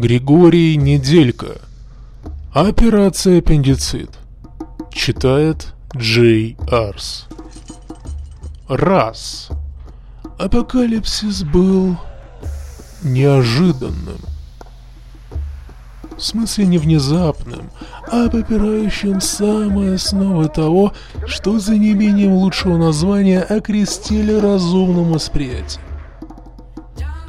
Григорий Неделька. Операция аппендицит. Читает Джей Арс. Раз. Апокалипсис был неожиданным. В смысле не внезапным, а попирающим самые основы того, что за неимением лучшего названия окрестили разумным восприятием.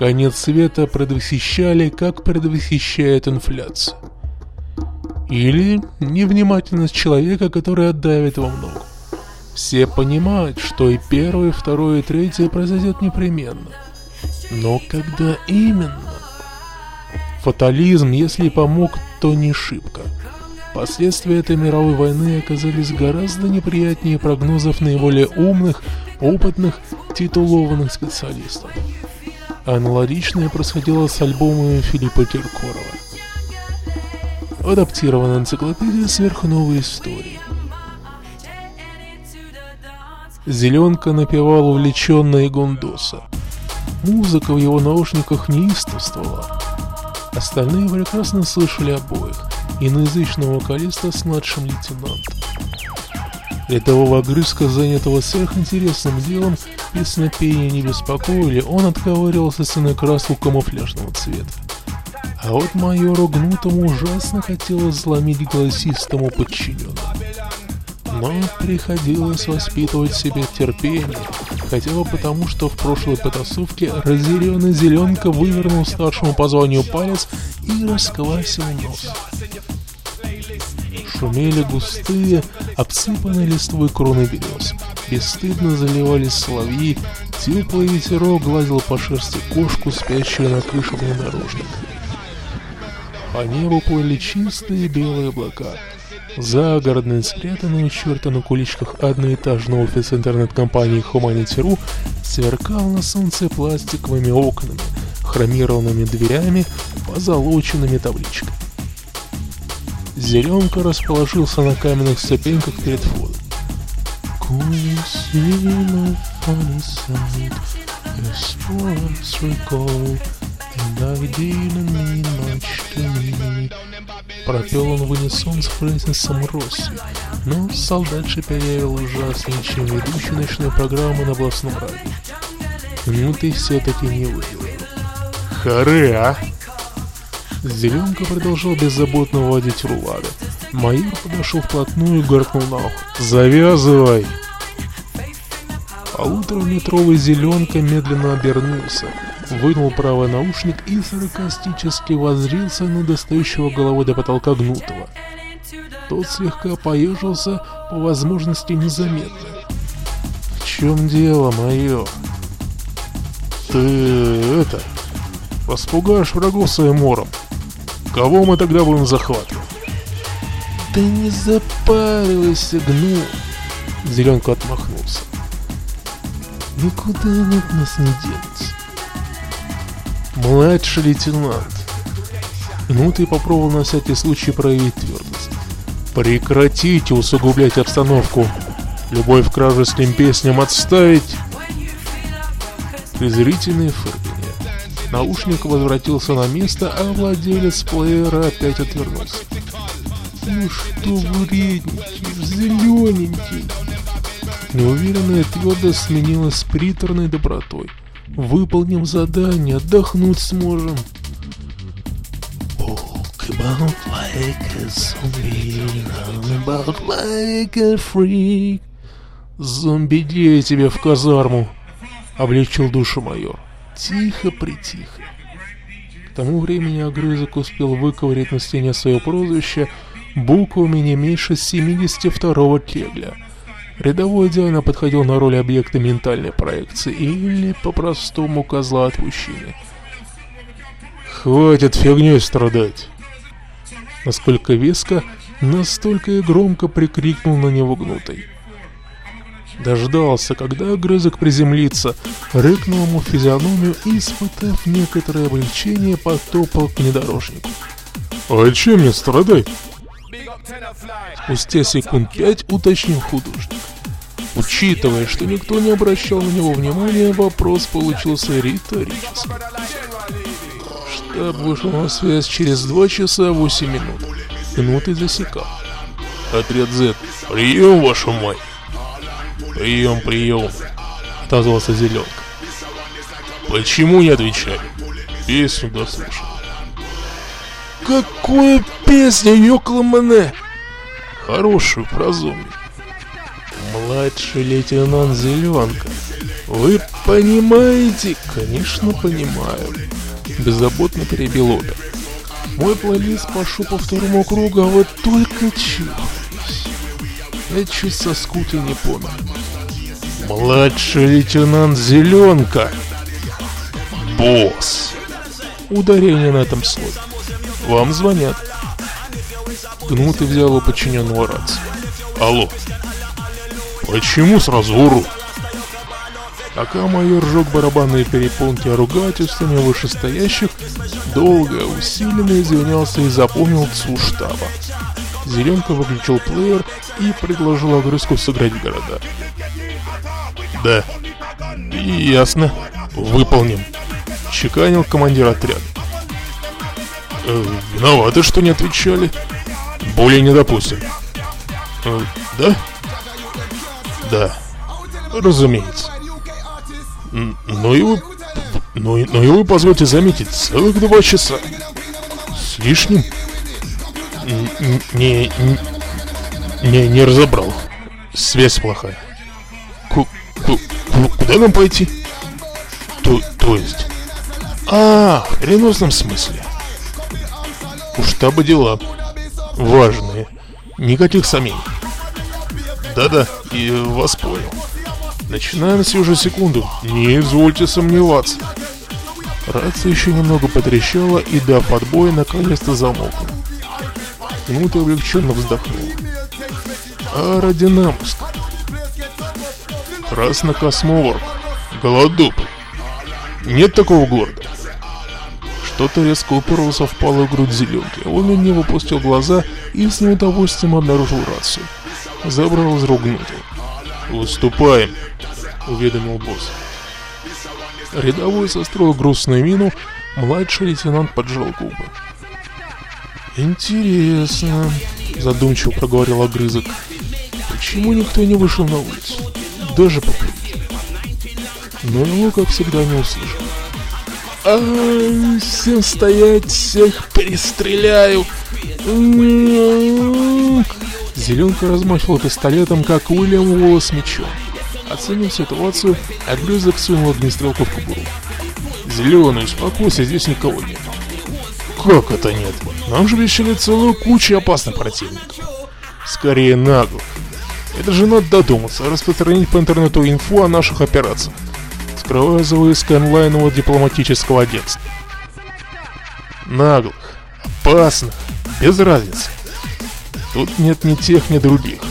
Конец света предвосхищали, как предвосхищает инфляция. Или невнимательность человека, который отдавит во много. Все понимают, что и первое, второе, и третье произойдет непременно. Но когда именно? Фатализм, если помог, то не шибко. Последствия этой мировой войны оказались гораздо неприятнее прогнозов наиболее умных, опытных, титулованных специалистов. Аналогичное происходило с альбомами Филиппа Киркорова. Адаптированная энциклопедия сверхновой истории. Зеленка напевал увлеченно Гундоса. Музыка в его наушниках неистовствовала. Остальные прекрасно слышали обоих, иноязычного вокалиста с младшим лейтенантом. Рядового огрызка, занятого сверхинтересным делом, песнопения не беспокоили, он отковыривался с краску камуфляжного цвета. А вот майору Гнутому ужасно хотелось сломить голосистому подчиненному. Но приходилось воспитывать себе терпение, хотя бы потому, что в прошлой потасовке разъяренный Зеленка вывернул старшему по званию палец и расквасил нос. Шумели густые, обсыпанные листвой кроны берез. Бесстыдно заливались соловьи, теплый ветерок гладил по шерсти кошку, спящую на крыше внедорожника. По небу плыли чистые белые облака. Загородный, спрятанный у черта на куличках одноэтажного офис интернет-компании Humanity.ru сверкал на солнце пластиковыми окнами, хромированными дверями, позолоченными табличками. Зеленка расположился на каменных ступеньках перед входом. Пропел он в унисон с Фрэнсисом Росси, но солдат шепелявил ужаснее, чем ведущий ночной программы на областном радио. Ну ты все-таки не выиграл. Харе, а? Зеленка продолжал беззаботно водить рулады. Майор подошел вплотную и гаркнул на ухо. «Завязывай!» Полутораметровый Зеленка медленно обернулся, вынул правый наушник и саркастически воззрился на достающего головой до потолка гнутого. Тот слегка поежился, по возможности незаметно. «В чем дело, майор?» «Ты это...» «Распугаешь врагов своим ором. Кого мы тогда будем захватывать? Да не запаривайся, гну. Зеленка отмахнулся. Никуда нет нас не денется. Младший лейтенант. Ну, ты попробовал на всякий случай проявить твердость. Прекратите усугублять обстановку. Любовь к кражеским песням отставить. Презрительные фырки. Наушник возвратился на место, а владелец плеера опять отвернулся. «Ну что вредничаешь, зелененький?» Неуверенная твердость сменилась приторной добротой. «Выполним задание, отдохнуть сможем». About like a zombie, about like a freak. «Зомби тебе в казарму!» — облегчил душу майор. Тихо-притихо. К тому времени огрызок успел выковырять на стене свое прозвище буквами не меньше 72-го кегля. Рядовой идеально подходил на роль объекта ментальной проекции или, по-простому, козла отпущения. «Хватит фигней страдать!» Насколько веско, настолько и громко прикрикнул на него гнутый. Дождался, когда огрызок приземлится, рыкнул ему физиономию и, испытав некоторое облегчение, потопал к внедорожнику. «А чем мне страдать?» Спустя секунд пять уточнил художник. Учитывая, что никто не обращал на него внимания, вопрос получился риторическим. Штаб вышел на связь через 2 часа 8 минут. Минуты засекал. Отряд Z. Прием, вашу мать. Прием, прием. Отозвался Зеленка. Почему не отвечали? Песню дослушал. Какую песню, ёкламане? Хорошую про зомби. Младший лейтенант Зеленка. Вы понимаете? Конечно, понимаю. Беззаботно перебил Ода. Мой плейлист пошел по второму кругу, а вот только чухались. Я чуть со скутой не понял. Младший лейтенант Зеленка. Босс. Ударение на этом слове. Вам звонят. Гнутый взял у подчиненного рацию. Алло. Почему сразу уру? Пока майор жег барабанные перепонки ругательствами вышестоящих, долго, усиленно извинялся и запомнил ЦУ штаба. Зеленка выключил плеер и предложил огрызку сыграть города. Да. Ясно. Выполним. Чеканил командир отряда. Э, виноваты, что не отвечали. Более не допустим. Э, да? Да. Разумеется. Ну и вы... Ну и, ну и вы, позвольте заметить, целых два часа. С лишним? Не... Не, не разобрал. Связь плохая. Ку, ку, ку, куда нам пойти? То, то есть... А, в переносном смысле. У штаба дела. Важные. Никаких сомнений. Да-да, и вас понял. Начинаем сию же секунду. Не извольте сомневаться. Рация еще немного потрещала и до подбоя наконец-то замолкла. Кнут облегченно вздохнул. Аэродинамовск. Краснокосмоворк. Голодоп. Нет такого города. Что-то резко уперлось в палую грудь зеленки. Он у него выпустил глаза и с неудовольствием обнаружил рацию. Забрал из рук гнутого. «Выступаем», — уведомил босс. Рядовой состроил грустную мину, младший лейтенант поджал губы. «Интересно», — задумчиво проговорил огрызок. «Почему никто не вышел на улицу? Даже покурить?» Но его, как всегда, не услышал. А, всем стоять, всех перестреляю. Зеленка размахивал пистолетом, как Уильям Уоллес мечом. Оценив ситуацию, Огрызок сунул огнестрелку в кобуру. «Зеленый, успокойся, здесь никого нет». «Как это нет? Нам же вещали целую кучу опасных противников». «Скорее нагло. Это же надо додуматься, распространить по интернету инфу о наших операциях, скрывая за вывеской онлайнового дипломатического агентства. Наглых, опасных, без разницы. Тут нет ни тех, ни других.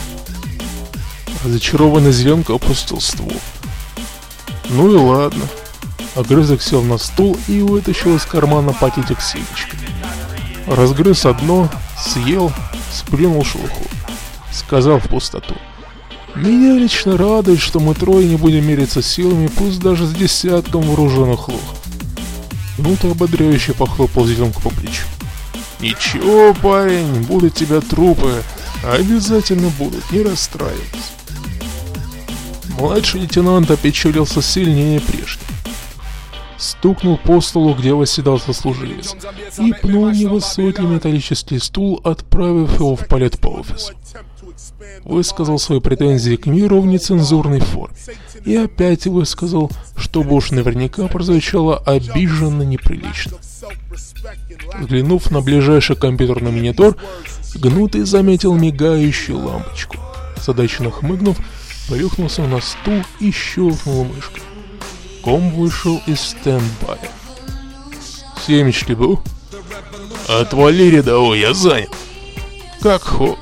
Разочарованный зеленка опустил ствол. Ну и ладно. Огрызок сел на стул и вытащил из кармана пакетик с семечкой. Разгрыз одно, съел, сплюнул шелуху. Сказал в пустоту. Меня лично радует, что мы трое не будем мериться силами, пусть даже с десятком вооруженных лох. Ну-то ободряюще похлопал зеленку по плечу. Ничего, парень, будут тебя трупы. Обязательно будут, не расстраивайся. Младший лейтенант опечалился сильнее прежде. Стукнул по столу, где восседал сослуживец, и пнул невысокий металлический стул, отправив его в полет по офису. Высказал свои претензии к миру в нецензурной форме. И опять высказал, чтобы уж наверняка прозвучало обиженно неприлично. Взглянув на ближайший компьютерный монитор, Гнутый заметил мигающую лампочку. Задачно хмыгнув, плюхнулся на стул и щелкнул мышкой. Ком вышел из стендбая. «Семечки был?» «Отвали, рядовой, я занят!» «Как хо...»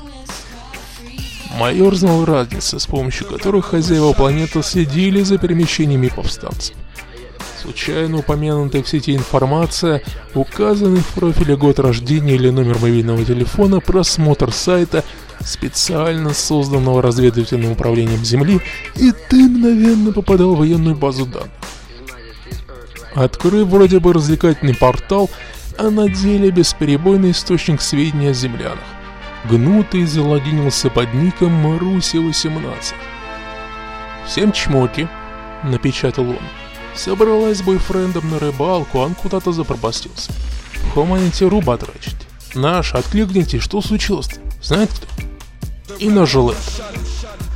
Майор знал разницы, с помощью которых хозяева планеты следили за перемещениями повстанцев. Случайно упомянутая в сети информация, указанный в профиле год рождения или номер мобильного телефона, просмотр сайта, специально созданного разведывательным управлением Земли, и ты мгновенно попадал в военную базу данных. Открыв вроде бы развлекательный портал, а на деле бесперебойный источник сведений о землянах. Гнутый залогинился под ником Маруси-18. «Всем чмоки», — напечатал он. Собралась с бойфрендом на рыбалку, он куда-то запропастился. Хоманите руба трачить. Наш, откликните, что случилось-то? Знает кто? И нажил это.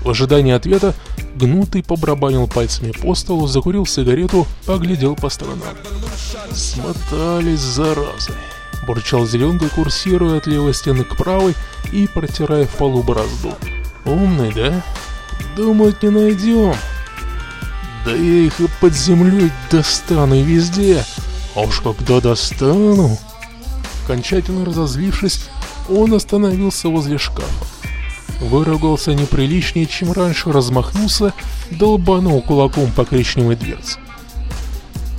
В ожидании ответа Гнутый побрабанил пальцами по столу, закурил сигарету, поглядел по сторонам. «Смотались, заразы!» — бурчал зеленка, курсируя от левой стены к правой и протирая в полу борозду. «Умный, да? Думать не найдем. Да я их и под землей достану и везде. А уж когда достану...» Окончательно разозлившись, он остановился возле шкафа. Выругался неприличнее, чем раньше, размахнулся, долбанул кулаком по коричневой дверце.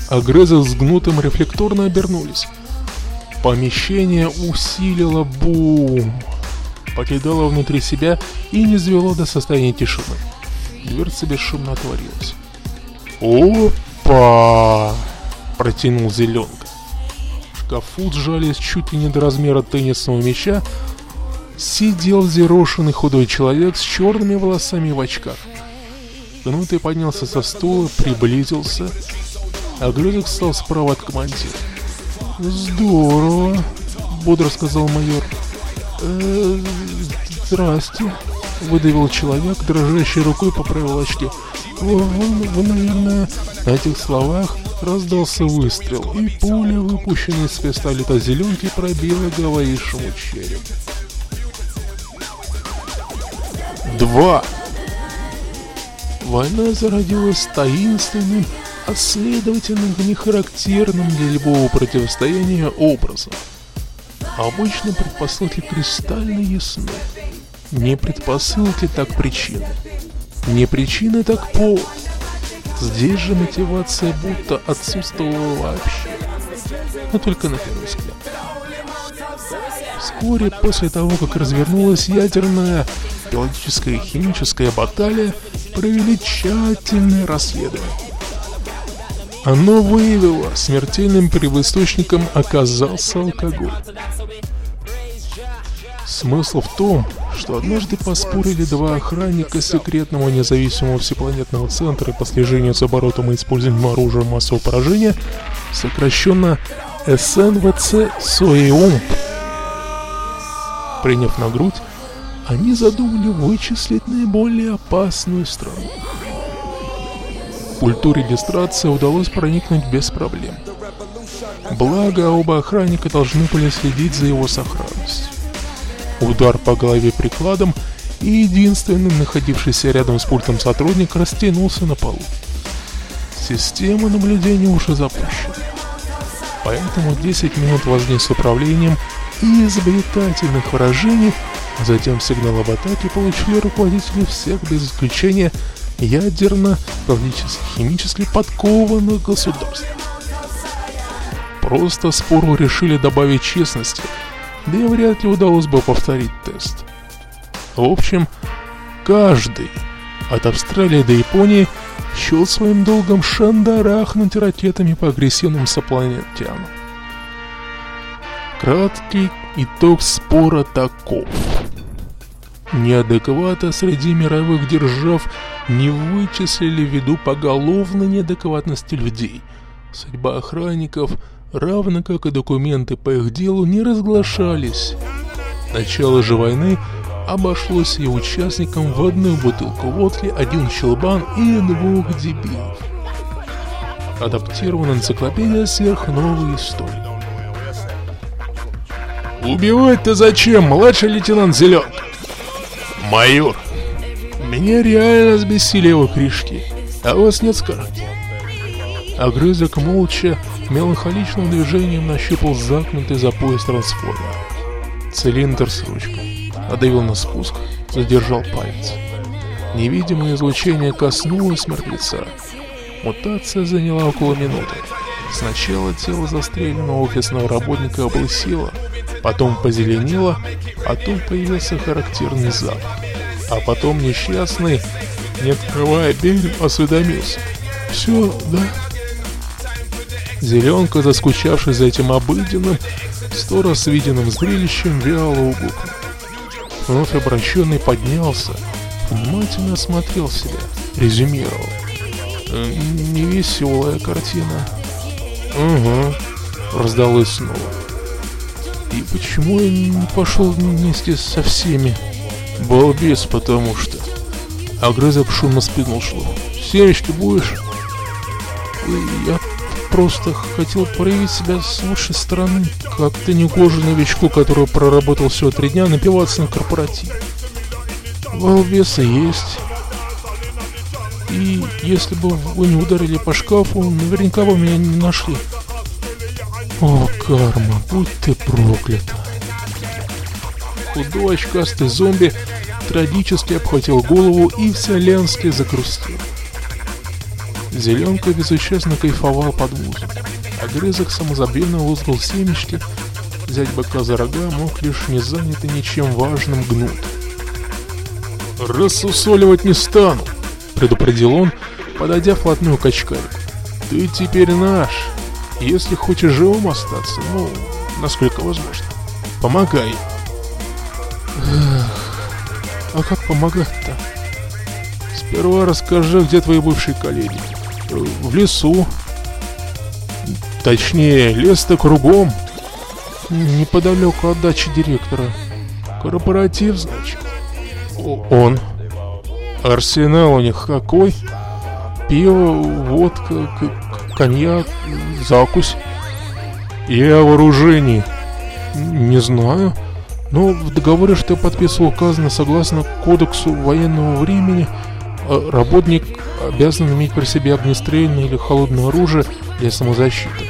Огрызы с гнутым рефлекторно обернулись. Помещение усилило бум, покидало внутри себя и не звело до состояния тишины. Дверца бесшумно отворилась. «Опа!» – протянул зеленка. В шкафу сжались чуть ли не до размера теннисного мяча, сидел зерошенный худой человек с черными волосами в очках. Гнутый поднялся со стула, приблизился, а Глюзик стал справа от командира. «Здорово», — бодро сказал майор. «Э, «Здрасте», — выдавил человек, дрожащей рукой поправил очки. Вы, вы, вы, наверное, на этих словах раздался выстрел, и пуля, выпущенная из пистолета зеленки, пробила говорившему череп. Два. Война зародилась таинственным, а следовательно нехарактерным для любого противостояния образом. Обычно предпосылки кристально ясны. Не предпосылки, так причины. Не причины, так повод. Здесь же мотивация будто отсутствовала вообще. Но только на первый взгляд. Вскоре после того, как развернулась ядерная биологическая и химическая баталия, провели тщательное расследование. Оно выявило, смертельным первоисточником оказался алкоголь. Смысл в том, что однажды поспорили два охранника секретного независимого всепланетного центра по слежению за оборотом и использованием оружия массового поражения, сокращенно СНВЦ СОИУМП. Приняв на грудь, они задумали вычислить наиболее опасную страну. В культуре регистрации удалось проникнуть без проблем. Благо, оба охранника должны были следить за его сохранностью. Удар по голове прикладом, и единственный находившийся рядом с пультом сотрудник растянулся на полу. Система наблюдения уже запущена. Поэтому 10 минут возни с управлением и изобретательных выражений Затем сигнал об атаке получили руководители всех, без исключения, ядерно, политически, химически подкованных государств. Просто спору решили добавить честности, да и вряд ли удалось бы повторить тест. В общем, каждый, от Австралии до Японии, счел своим долгом шандарахнуть ракетами по агрессивным сопланетянам. Краткий итог спора таков. Неадеквата среди мировых держав не вычислили ввиду поголовной неадекватности людей. Судьба охранников, равно как и документы по их делу, не разглашались. Начало же войны обошлось и участникам в одну бутылку водки, один щелбан и двух дебилов. Адаптирована энциклопедия сверхновой истории. «Убивать-то зачем, младший лейтенант Зеленка?» «Майор!» Меня реально сбесили его кришки, а у вас нет скорости. Огрызок молча, меланхоличным движением нащупал закнутый за пояс трансформер. Цилиндр с ручкой. Одавил на спуск, задержал палец. Невидимое излучение коснулось мертвеца. Мутация заняла около минуты. Сначала тело застреленного офисного работника облысило, потом позеленело, потом появился характерный запах. А потом несчастный, не открывая дверь, осведомился. «Все, да?» Зеленка, заскучавший за этим обыденным, Стора с виденным зрелищем вяло угукнул. Вновь обращенный поднялся, внимательно осмотрел себя, резюмировал. «Э, Невеселая картина. Угу, раздалось снова. И почему я не пошел вместе со всеми? Балбес, потому что. Огрызок шумно спрыгнул шло. Семечки будешь? И я просто хотел проявить себя с лучшей стороны. Как-то не негоже новичку, который проработал всего три дня, напиваться на корпоратив. Балбесы есть. И если бы вы не ударили по шкафу, наверняка бы меня не нашли. О, карма, будь ты проклята. Худой очкастый зомби трагически обхватил голову и вселенски закрустил. Зеленка безучастно кайфовал под музыку. Огрызок самозабвенно лузгал семечки. Взять быка за рога мог лишь не занятый ничем важным гнут. «Рассусоливать не стану!» — предупредил он, подойдя вплотную к очкарику. «Ты теперь наш!» Если хочешь живым остаться, ну, насколько возможно, помогай. А как помогать-то? Сперва расскажи, где твои бывшие коллеги. В лесу. Точнее, лес-то кругом. Неподалеку от дачи директора. Корпоратив, значит. Он. Арсенал у них какой? Пиво, водка, коньяк, закусь. И о вооружении. Не знаю. Но в договоре, что я подписывал, указано согласно кодексу военного времени, а работник обязан иметь при себе огнестрельное или холодное оружие для самозащиты.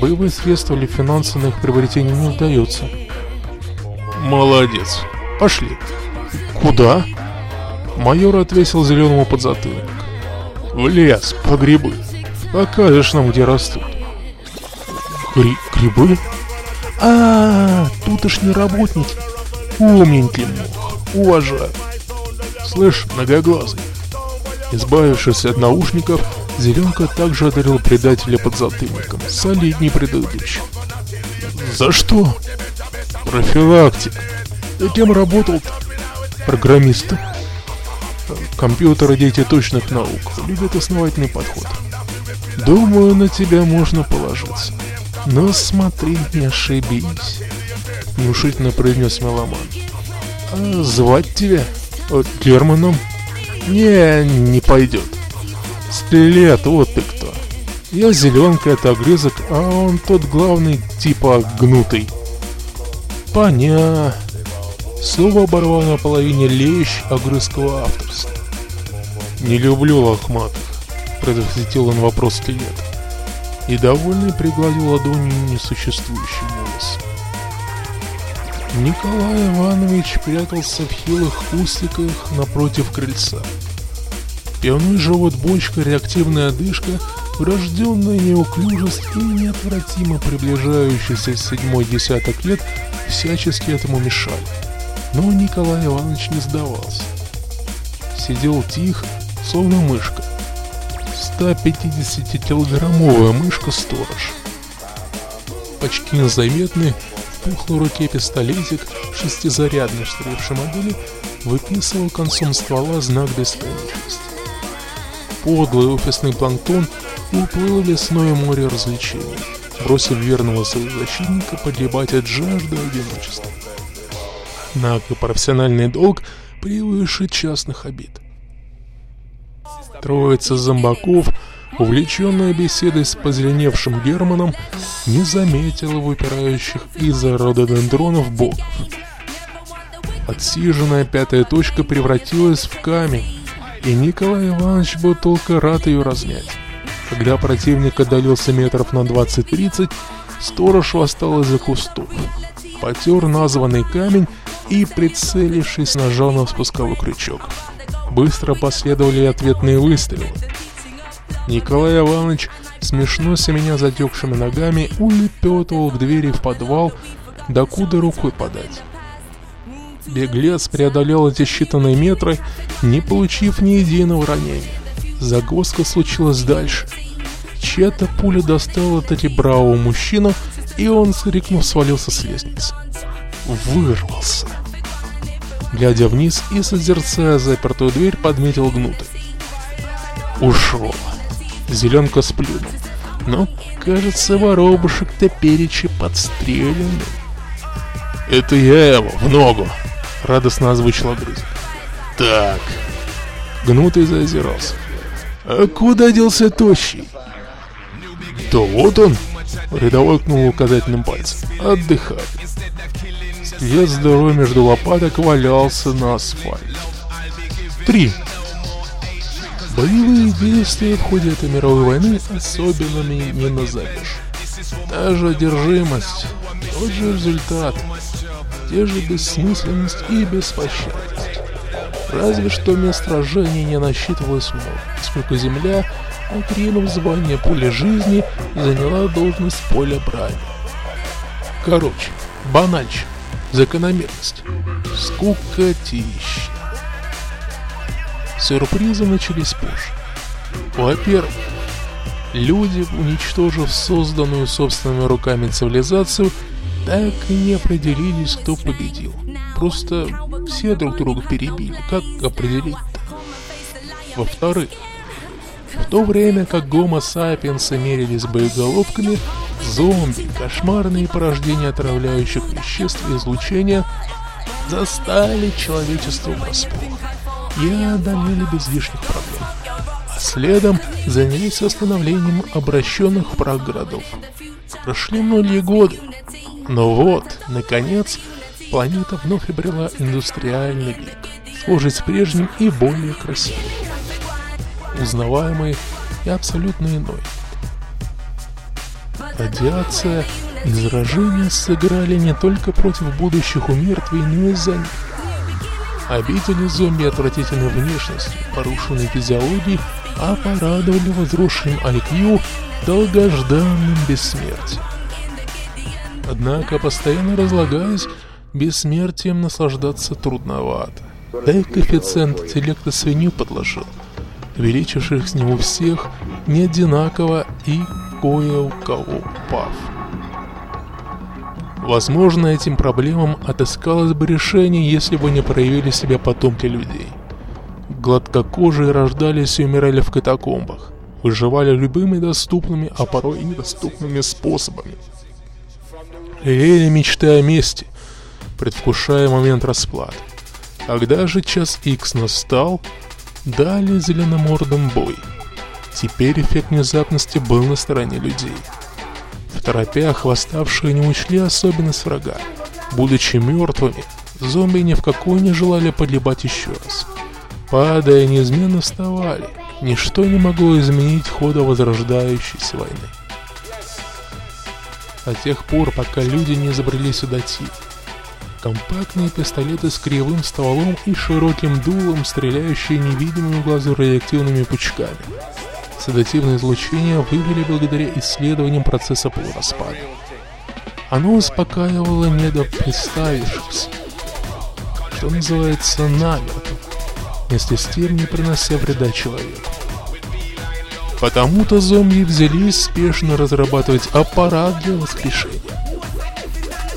Боевые средства или финансы на их приобретение не удается. Молодец. Пошли. Куда? Майор отвесил зеленому подзатыльник. В лес, по грибы. Покажешь нам, где растут. Гри грибы? А, -а, -а тутошние работники. Умненький мох. Уважаю. Слышь, многоглазый. Избавившись от наушников, Зеленка также одарил предателя под затыльником, солидней предыдущим. За что? Профилактик. Ты кем работал-то? Программистом. Компьютеры дети точных наук, любят основательный подход. Думаю, на тебя можно положиться. Но смотри, не ошибись. Внушительно произнес меломан. А звать тебя? О, Германом? Не, не пойдет. Скелет, вот ты кто. Я зеленка, это огрызок, а он тот главный, типа гнутый. Поня. Слово оборвал на половине лещ огрызкого авторства. Не люблю лохматых предотвратил он вопрос скелета. И довольный пригладил ладонью несуществующий волос. Николай Иванович прятался в хилых кустиках напротив крыльца. Пивной живот, бочка, реактивная одышка, врожденная неуклюжесть и неотвратимо приближающийся седьмой десяток лет всячески этому мешали. Но Николай Иванович не сдавался. Сидел тихо, словно мышка, 150-килограммовая мышка-сторож. Почти незаметный, пухлой руке пистолетик, шестизарядной устаревшей модели, выписывал концом ствола знак бесконечности. Подлый офисный планктон уплыл в лесное море развлечений, бросив верного своего защитника погибать от жажды одиночества. Однако профессиональный долг превыше частных обид. Троица зомбаков, увлеченная беседой с позеленевшим Германом, не заметила выпирающих из-за рододендронов боков. Отсиженная пятая точка превратилась в камень, и Николай Иванович был только рад ее размять. Когда противник отдалился метров на 20-30, сторож восстал из-за кустов. Потер названный камень и, прицелившись, нажал на спусковой крючок. Быстро последовали ответные выстрелы. Николай Иванович, смешно меня затекшими ногами, улепетывал к двери в подвал, докуда рукой подать. Беглец преодолел эти считанные метры, не получив ни единого ранения. Загвоздка случилась дальше. Чья-то пуля достала таки бравого мужчину и он, скрикнув, свалился с лестницы. Вырвался. Глядя вниз и созерцая запертую дверь, подметил гнутый. Ушел. Зеленка сплюнул. Но, кажется, воробушек топеречи подстреленный. «Это я его, в ногу!» — радостно озвучил огрызок. «Так...» Гнутый заозирался. «А куда делся тощий?» «Да вот он!» — рядовой кнул указательным пальцем. «Отдыхает». Скелет здоровый между лопаток валялся на асфальте. Три. Боевые действия в ходе этой мировой войны особенными не назовешь. Та же одержимость, тот же результат, те же бессмысленность и беспощадность. Разве что мест сражений не насчитывалось много, поскольку земля, отринув звание поля жизни, заняла должность поля брани. Короче, банальщина, закономерность, скукотища. Сюрпризы начались позже. Во-первых, люди, уничтожив созданную собственными руками цивилизацию, так и не определились, кто победил. Просто все друг друга перебили. Как определить-то? Во-вторых, в то время как гомо сапиенсы мерились боеголовками, зомби, кошмарные порождения отравляющих веществ и излучения застали человечество врасплох и одолели без лишних проблем. А следом занялись восстановлением обращенных в прах городов. Прошли многие годы, но вот, наконец, планета вновь обрела индустриальный век, схожий с прежним и более красивым, узнаваемый и абсолютно иной. Радиация и заражение сыграли не только против будущих умертвий, но и за них. Обидели зомби отвратительной внешностью, порушенной физиологией, а порадовали возросшим IQ долгожданным бессмертием. Однако, постоянно разлагаясь, бессмертием наслаждаться трудновато. Да и коэффициент интеллекта свинью подложил, увеличивших с него всех не одинаково и кое у кого пав. Возможно, этим проблемам отыскалось бы решение, если бы не проявили себя потомки людей. Гладкокожие рождались и умирали в катакомбах, выживали любыми доступными, а порой и недоступными способами. Лелеяли мечты о мести, предвкушая момент расплаты. Когда же час Икс настал, дали зеленомордым бой. Теперь эффект внезапности был на стороне людей. В торопях восставшие не учли особенность врага. Будучи мертвыми, зомби ни в какой не желали подливать еще раз. Падая, неизменно вставали. Ничто не могло изменить хода возрождающейся войны. До тех пор, пока люди не изобрели сюда тип. Компактные пистолеты с кривым стволом и широким дулом, стреляющие невидимыми глазу радиоактивными пучками – Седативное излучение вывели благодаря исследованиям процесса полураспада. Оно успокаивало недопредставившихся, что называется намертво, вместе с тем не принося вреда человеку. Потому-то зомби взялись спешно разрабатывать аппарат для воскрешения.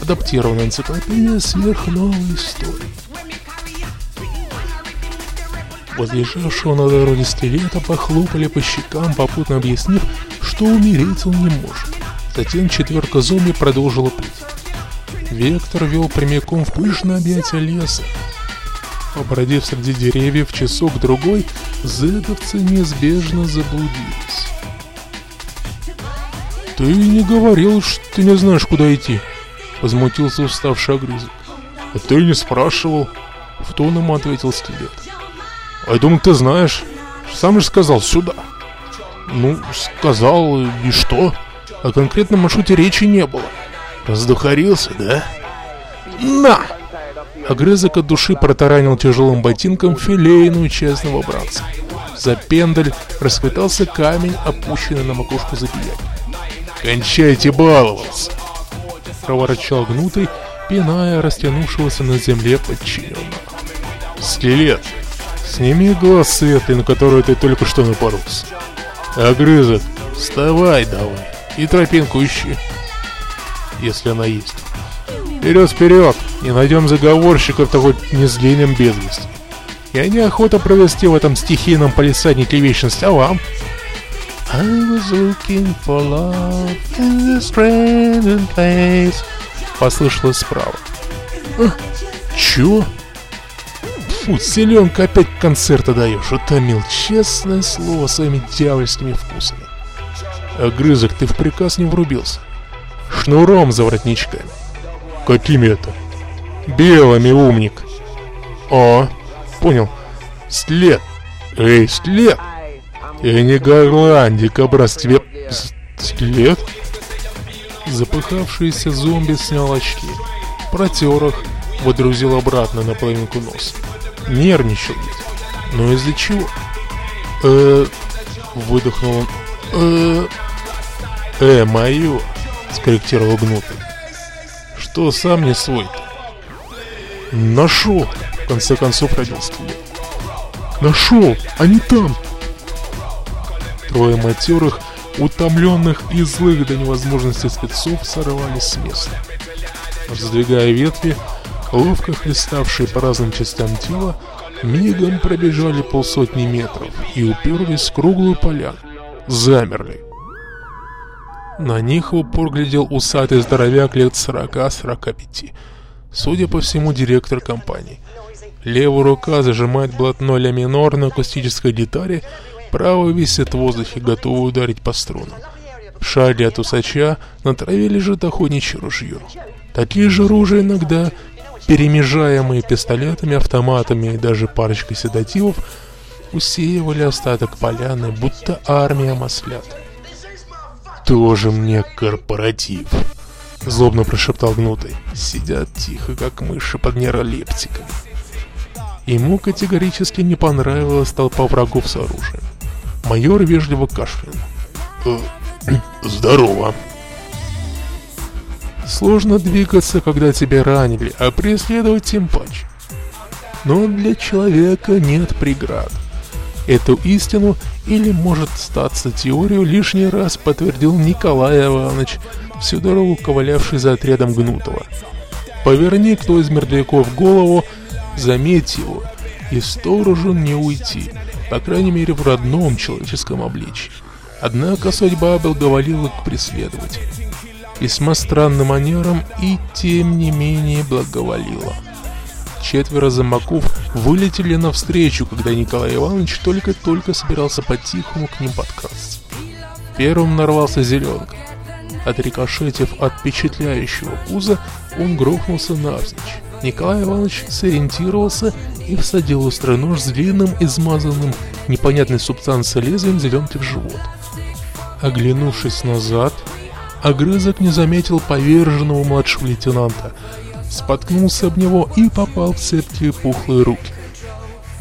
Адаптированная энциклопедия сверхновой истории. Возлежавшего на дороге стилета похлопали по щекам, попутно объяснив, что умереть он не может. Затем четверка зомби продолжила путь. Вектор вел прямиком в пышное объятие леса. Побродив среди деревьев часок-другой, зедовцы неизбежно заблудились. «Ты не говорил, что ты не знаешь, куда идти», — возмутился уставший огрызок. «А ты не спрашивал», — в тон ему ответил стилет. А я думал, ты знаешь. Сам же сказал, сюда. Ну, сказал, и что? О конкретном маршруте речи не было. Раздухарился, да? На! Огрызок от души протаранил тяжелым ботинком филейную честного братца. За пендель расквитался камень, опущенный на макушку забияки. «Кончайте баловаться!» Проворчал гнутый, пиная растянувшегося на земле подчиненного. «Скелет, Сними глаз светлый, на которую ты только что напоролся. Огрызок, вставай давай и тропинку ищи. если она есть. Вперед, вперед! И найдем заговорщиков-то хоть не с длинным без вести. Я неохота провести в этом стихийном полисаднике вечность, а вам? I was looking for love in this random place. Послышалось справа. А, чё? Фу, селенка опять концерта даешь, утомил, честное слово, своими дьявольскими вкусами. Огрызок, ты в приказ не врубился. Шнуром за воротничками. Какими это? Белыми, умник. О, понял. След. Эй, след. И не горландик, образ тебе... След? Запыхавшийся зомби снял очки. Протер их, водрузил обратно на половинку носа. Нервничал. Но из-за чего? э Выдохнул он. э Э, мое, скорректировал гнутый. Что сам не свой-то? Нашел, в конце концов родился Нашел, они там. Трое матерых, утомленных и злых до невозможности спецов сорвались с места. Раздвигая ветви, ловко хлеставшие по разным частям тела, мигом пробежали полсотни метров и уперлись в круглую поляну. Замерли. На них в упор глядел усатый здоровяк лет 40-45. Судя по всему, директор компании. Левая рука зажимает блатно ля минор на акустической гитаре, правая висит в воздухе, готова ударить по струнам. В шаге от усача на траве лежит охотничье ружье. Такие же ружья иногда, перемежаемые пистолетами, автоматами и даже парочкой седативов, усеивали остаток поляны, будто армия маслят. «Тоже мне корпоратив!» Злобно прошептал Гнутый. Сидят тихо, как мыши под нейролептиками. Ему категорически не понравилась толпа врагов с оружием. Майор вежливо кашлянул. «Э, «Здорово!» Сложно двигаться, когда тебя ранили, а преследовать тем паче. Но для человека нет преград. Эту истину или может статься теорию лишний раз подтвердил Николай Иванович, всю дорогу ковалявший за отрядом Гнутова. Поверни кто из мертвяков голову, заметь его, и сторожу не уйти, по крайней мере в родном человеческом обличье. Однако судьба благоволила к преследователю. Весьма странным манером и тем не менее благоволила. Четверо замаков вылетели навстречу, когда Николай Иванович только-только собирался по-тихому к ним подкрасться. Первым нарвался зеленка. Отрикошетив от впечатляющего пуза, он грохнулся навзничь. Николай Иванович сориентировался и всадил острый нож с длинным, измазанным непонятной субстанцией лезвием зеленки в живот. Оглянувшись назад, огрызок не заметил поверженного младшего лейтенанта – споткнулся об него и попал в цепкие пухлые руки.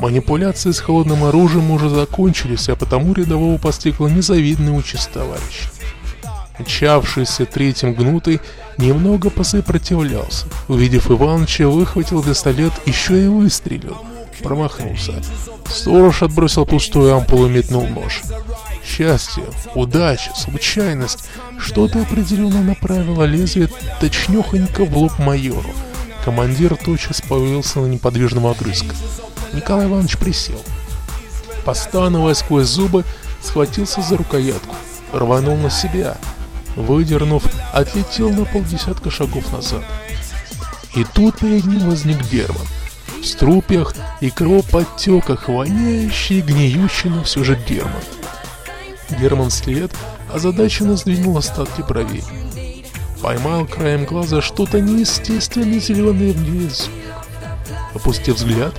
Манипуляции с холодным оружием уже закончились, а потому рядового постигла незавидный участь товарища. Мчавшийся третьим гнутый немного посопротивлялся. Увидев Иваныча, выхватил пистолет, еще и выстрелил. Промахнулся. Сторож отбросил пустую ампулу и метнул нож. Счастье, удача, случайность, что-то определенно направило лезвие точнёхонько в лоб майору. Командир тотчас повелся на неподвижного огрызка. Николай Иванович присел. Постановая сквозь зубы, схватился за рукоятку, рванул на себя. Выдернув, отлетел на полдесятка шагов назад. И тут перед ним возник Герман. В струпьях и кровоподтеках, воняющий гниющий, все же Герман. Герман след озадаченно сдвинул остатки бровей. Поймал краем глаза что-то неестественно зеленое внизу. Опустив взгляд,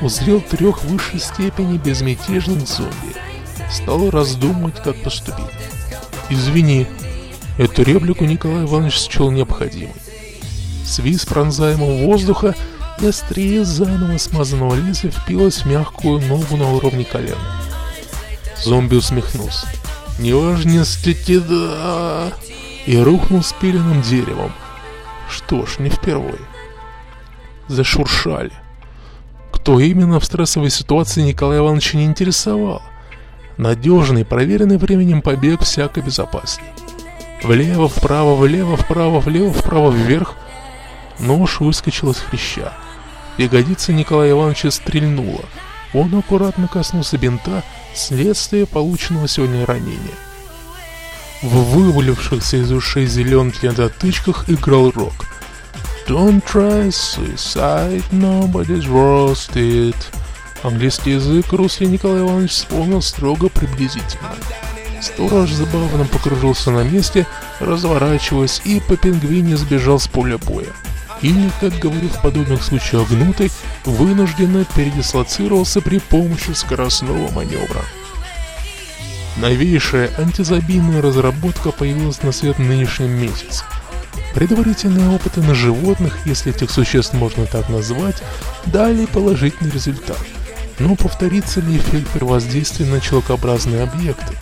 узрел трех высшей степени безмятежных зомби. Стал раздумывать, как поступить. «Извини», эту реплику Николай Иванович счел необходимой. Свист пронзаемого воздуха острие заново смазанного лезвия впилась в мягкую ногу на уровне колена. Зомби усмехнулся. «Неважности да!» И рухнул с пиленным деревом. Что ж, не впервые. Зашуршали. Кто именно в стрессовой ситуации Николая Ивановича не интересовал. Надежный, проверенный временем побег всяко безопасней. Влево, вправо, влево, вправо, влево, вправо, вверх. Нож выскочил из хряща. Ягодица Николая Ивановича стрельнула. Он аккуратно коснулся бинта, следствие полученного сегодня ранения. В вывалившихся из ушей зеленки дотычках играл рок. Don't try suicide, nobody's roasted. Английский язык Руслий Николай Иванович вспомнил строго приблизительно. Сторож забавно покружился на месте, разворачиваясь, и по пингвине сбежал с поля боя. Или, как говорил в подобных случаях гнутый, вынужденно передислоцировался при помощи скоростного маневра. Новейшая антизабийная разработка появилась на свет в нынешнем месяце. Предварительные опыты на животных, если этих существ можно так назвать, дали положительный результат. Но повторится ли эффект при воздействии на человекообразные объекты?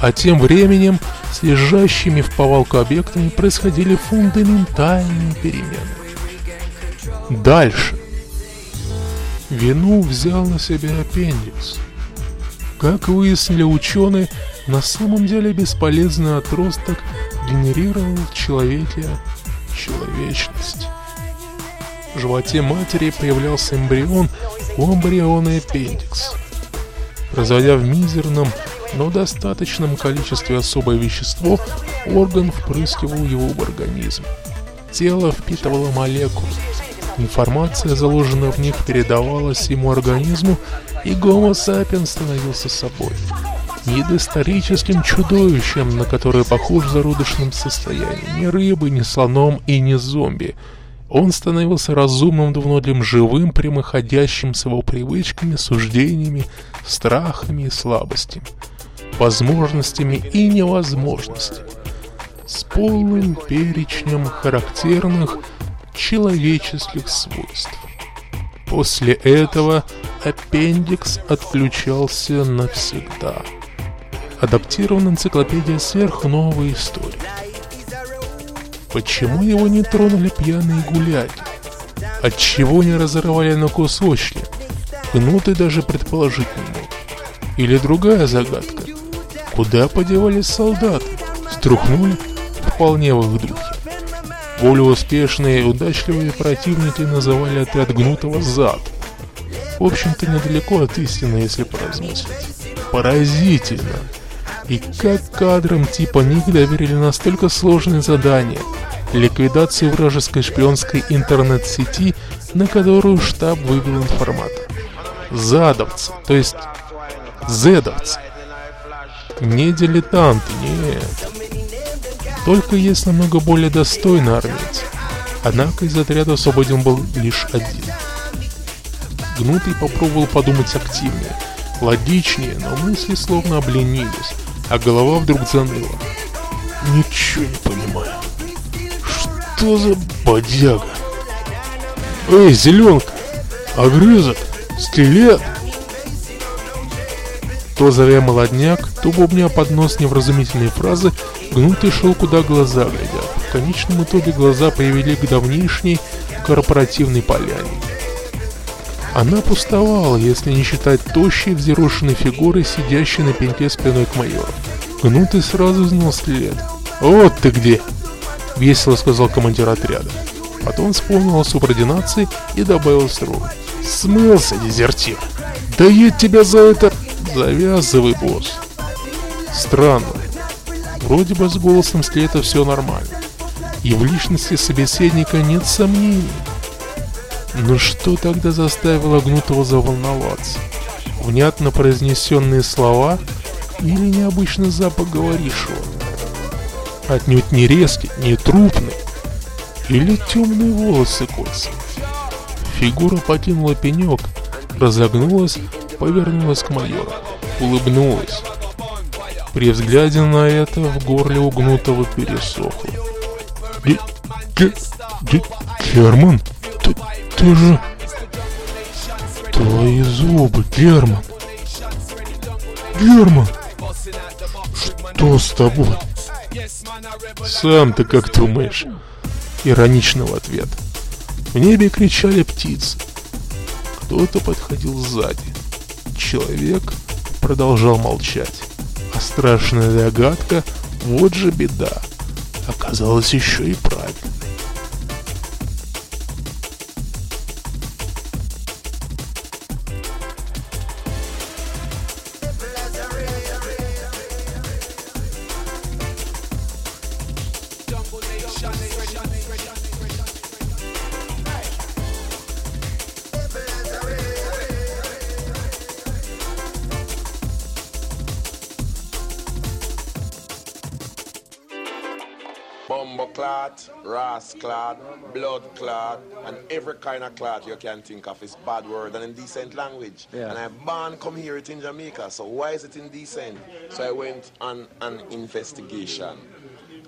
А тем временем с лежащими в повалку объектами происходили фундаментальные перемены. Дальше. Вину взял на себя аппендикс. Как выяснили ученые, на самом деле бесполезный отросток генерировал в человеке человечность. В животе матери появлялся эмбрион, у эмбриона аппендикс. Производя в мизерном но в достаточном количестве особое вещество орган впрыскивал его в организм. Тело впитывало молекулы. Информация, заложенная в них, передавалась ему организму, и Гомо Сапиен становился собой. Не доисторическим чудовищем, на которое похож в зародышном состоянии, ни рыбой, ни слоном и ни зомби. Он становился разумным двуногим живым, прямоходящим с его привычками, суждениями, страхами и слабостями возможностями и невозможностями, с полным перечнем характерных человеческих свойств. После этого аппендикс отключался навсегда. Адаптирована энциклопедия сверхновой истории. Почему его не тронули пьяные гуляки? Отчего не разорвали на кусочки? Гнутый даже предположить не мог. Или другая загадка. Куда подевались солдаты? Струхнули? Вполне в их духе. Более успешные и удачливые противники называли отряд Гнутого «Зад». В общем-то, недалеко от истины, если поразмыслить. Поразительно! И как кадрам типа них доверили настолько сложные задания – ликвидацию вражеской шпионской интернет-сети, на которую штаб вывел информатор. Задовцы, то есть зедовцы – не дилетанты, нет. Только есть намного более достойный армейцы. Однако из отряда свободен был лишь один. Гнутый попробовал подумать активнее, логичнее, но мысли словно обленились, а голова вдруг заныла. Ничего не понимаю. Что за бодяга? Эй, зеленка! Огрызок! Скелет! То зовя молодняк, то бубня под нос невразумительные фразы, гнутый шел куда глаза глядят. В конечном итоге глаза привели к давнишней корпоративной поляне. Она пустовала, если не считать тощей взъерошенной фигуры, сидящей на пеньке спиной к майору. Гнутый сразу знал след. «Вот ты где!» — весело сказал командир отряда. Потом вспомнил о субординации и добавил строго. «Смылся, дезертир! Да я тебя за это...» Завязывай, босс. Странно. Вроде бы с голосом Слета все нормально. И в личности собеседника нет сомнений. Но что тогда заставило Гнутого заволноваться? Внятно произнесенные слова или необычный запах говорившего? Отнюдь не резкий, не трупный. Или темные волосы кольца. Фигура покинула пенек, разогнулась повернулась к майору, улыбнулась. При взгляде на это в горле угнутого пересохло. Герман, ты, ты же... Твои зубы, Герман. Герман! Что с тобой? Сам ты как думаешь? Ироничного ответ. В небе кричали птицы. Кто-то подходил сзади. Человек продолжал молчать. А страшная догадка, вот же беда, оказалась еще и правильной. Kind of clot you can think of is bad word and indecent language. Yeah. And I born come here it in Jamaica, so why is it indecent? So I went on an investigation.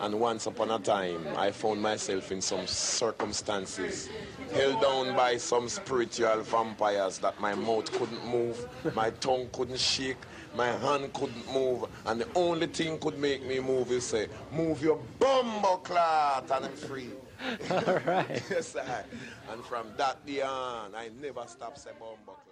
And once upon a time, I found myself in some circumstances held down by some spiritual vampires that my mouth couldn't move, my tongue couldn't shake, my hand couldn't move, and the only thing could make me move is say, move your bumbo clot, and I'm free. All right. yes, I. And from that day on, I never stopped say bumbo clot.